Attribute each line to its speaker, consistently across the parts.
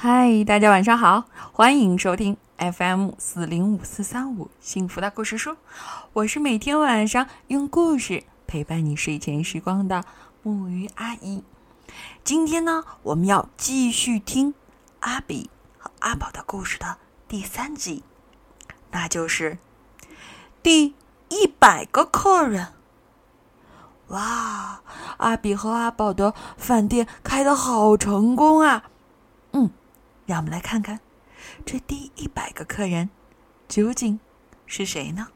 Speaker 1: 嗨，大家晚上好，欢迎收听 FM 四零五四三五幸福的故事书。我是每天晚上用故事陪伴你睡前时光的木鱼阿姨。今天呢，我们要继续听阿比和阿宝的故事的第三集，那就是第一百个客人。哇，阿比和阿宝的饭店开的好成功啊！嗯，让我们来看看，这第一百个客人究竟是谁呢？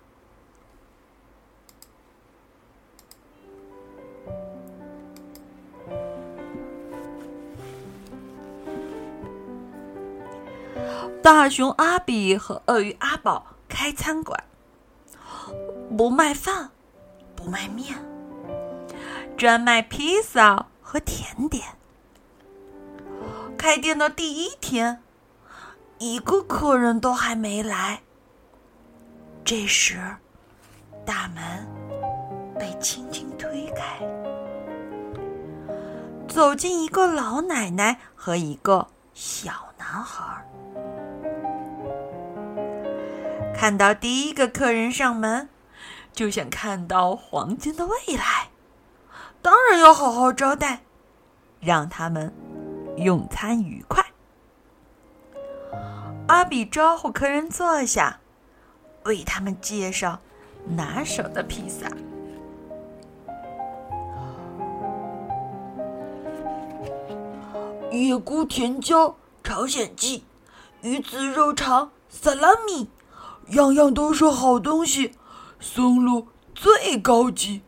Speaker 1: 大熊阿比和鳄鱼阿宝开餐馆，不卖饭，不卖面。专卖披萨和甜点。开店的第一天，一个客人都还没来。这时，大门被轻轻推开，走进一个老奶奶和一个小男孩。看到第一个客人上门，就像看到黄金的未来。当然要好好招待，让他们用餐愉快。阿比招呼客人坐下，为他们介绍拿手的披萨：野菇甜椒朝鲜鸡、鱼子肉肠、萨拉米，样样都是好东西。松露最高级，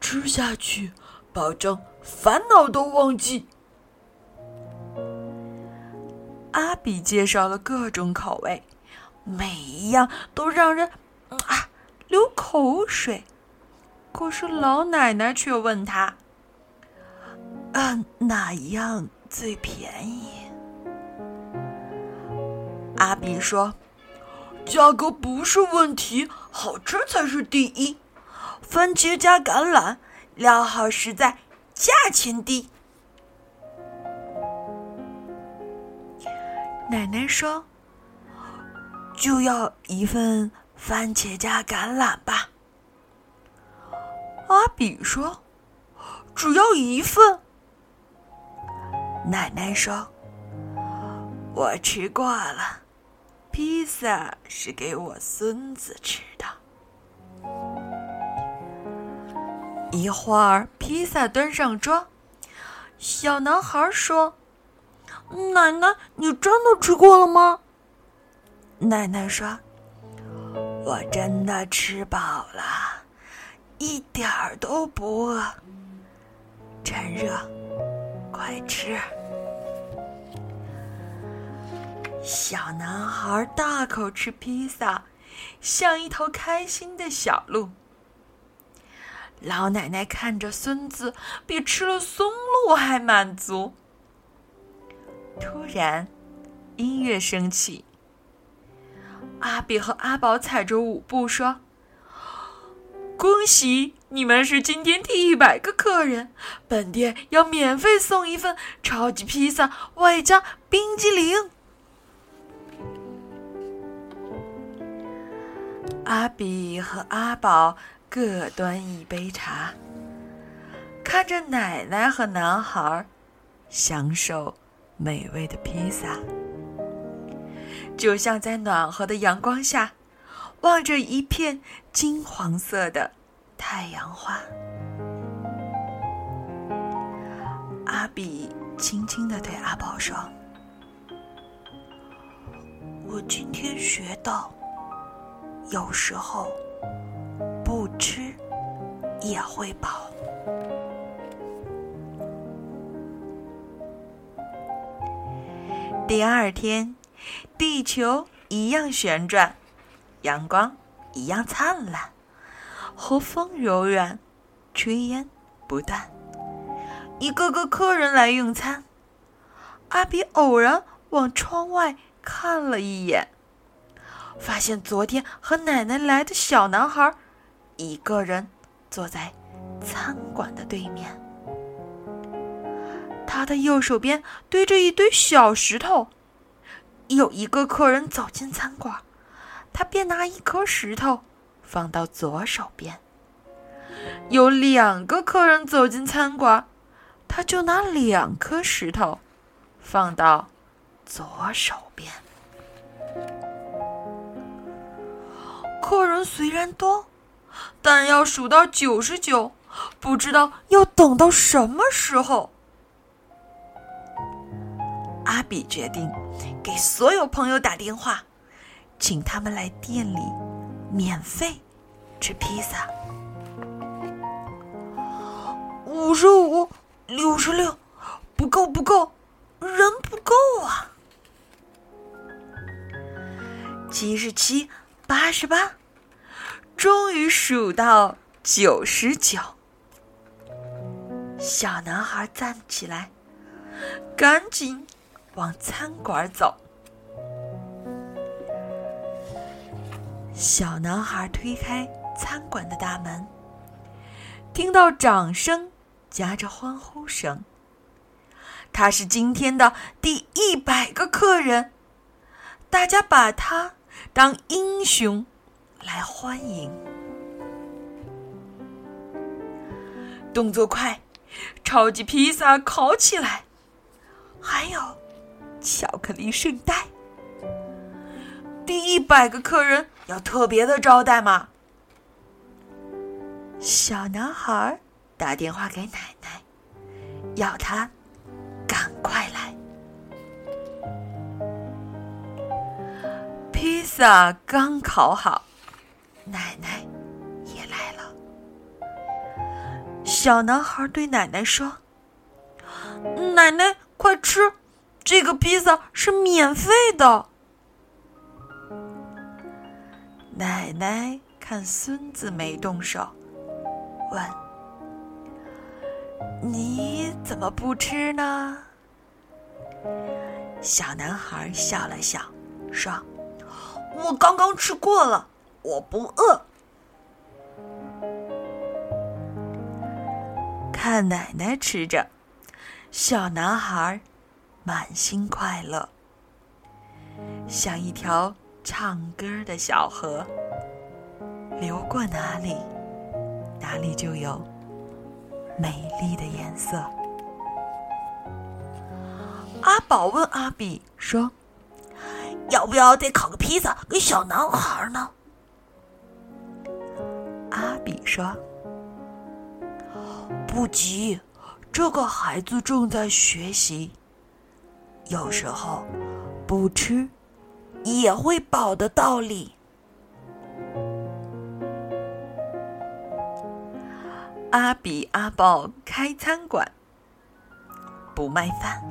Speaker 1: 吃下去。保证烦恼都忘记。阿比介绍了各种口味，每一样都让人啊流口水。可是老奶奶却问他：“啊，哪一样最便宜？”阿比说：“价格不是问题，好吃才是第一。番茄加橄榄。”料好实在，价钱低。奶奶说：“就要一份番茄加橄榄吧。”阿比说：“只要一份。”奶奶说：“我吃过了，披萨是给我孙子吃的。”一会儿，披萨端上桌，小男孩说：“奶奶，你真的吃过了吗？”奶奶说：“我真的吃饱了，一点儿都不饿。趁热，快吃！”小男孩大口吃披萨，像一头开心的小鹿。老奶奶看着孙子比吃了松露还满足。突然，音乐升起。阿比和阿宝踩着舞步说：“恭喜你们是今天第一百个客人，本店要免费送一份超级披萨，外加冰激凌。”阿比和阿宝。各端一杯茶，看着奶奶和男孩享受美味的披萨，就像在暖和的阳光下望着一片金黄色的太阳花。阿比轻轻的对阿宝说：“我今天学到，有时候。”不吃也会饱。第二天，地球一样旋转，阳光一样灿烂，和风柔软，炊烟不断。一个个客人来用餐，阿比偶然往窗外看了一眼，发现昨天和奶奶来的小男孩。一个人坐在餐馆的对面，他的右手边堆着一堆小石头，有一个客人走进餐馆，他便拿一颗石头放到左手边；有两个客人走进餐馆，他就拿两颗石头放到左手边。客人虽然多，但要数到九十九，不知道要等到什么时候。阿比决定给所有朋友打电话，请他们来店里免费吃披萨。五十五，六十六，不够，不够，人不够啊！七十七，八十八，终于数到九十九。小男孩站起来，赶紧。往餐馆走，小男孩推开餐馆的大门，听到掌声夹着欢呼声。他是今天的第一百个客人，大家把他当英雄来欢迎。动作快，超级披萨烤起来，还有。巧克力圣代，第一百个客人要特别的招待吗？小男孩打电话给奶奶，要他赶快来。披萨刚烤好，奶奶也来了。小男孩对奶奶说：“奶奶，快吃！”这个披萨是免费的。奶奶看孙子没动手，问：“你怎么不吃呢？”小男孩笑了笑，说：“我刚刚吃过了，我不饿。”看奶奶吃着，小男孩。满心快乐，像一条唱歌的小河，流过哪里，哪里就有美丽的颜色。阿宝问阿比说：“要不要再烤个披萨给小男孩呢？”阿比说：“不急，这个孩子正在学习。”有时候，不吃也会饱的道理。阿比阿宝开餐馆，不卖饭，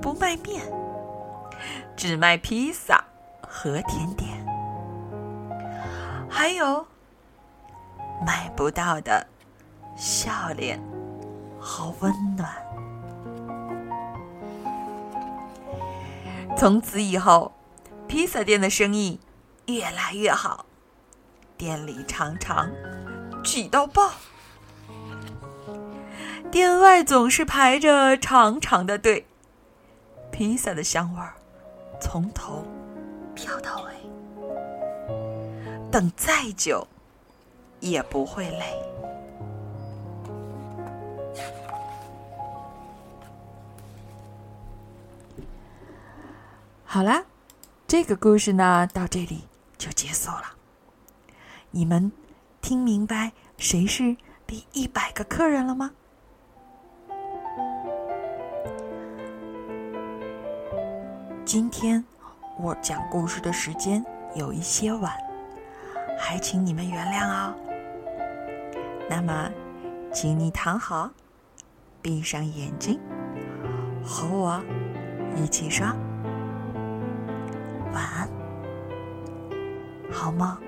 Speaker 1: 不卖面，只卖披萨和甜点，还有买不到的笑脸和温暖。从此以后，披萨店的生意越来越好，店里常常挤到爆，店外总是排着长长的队。披萨的香味儿从头飘到尾，等再久也不会累。好啦，这个故事呢到这里就结束了。你们听明白谁是第一百个客人了吗？今天我讲故事的时间有一些晚，还请你们原谅哦。那么，请你躺好，闭上眼睛，和我一起说。好吗？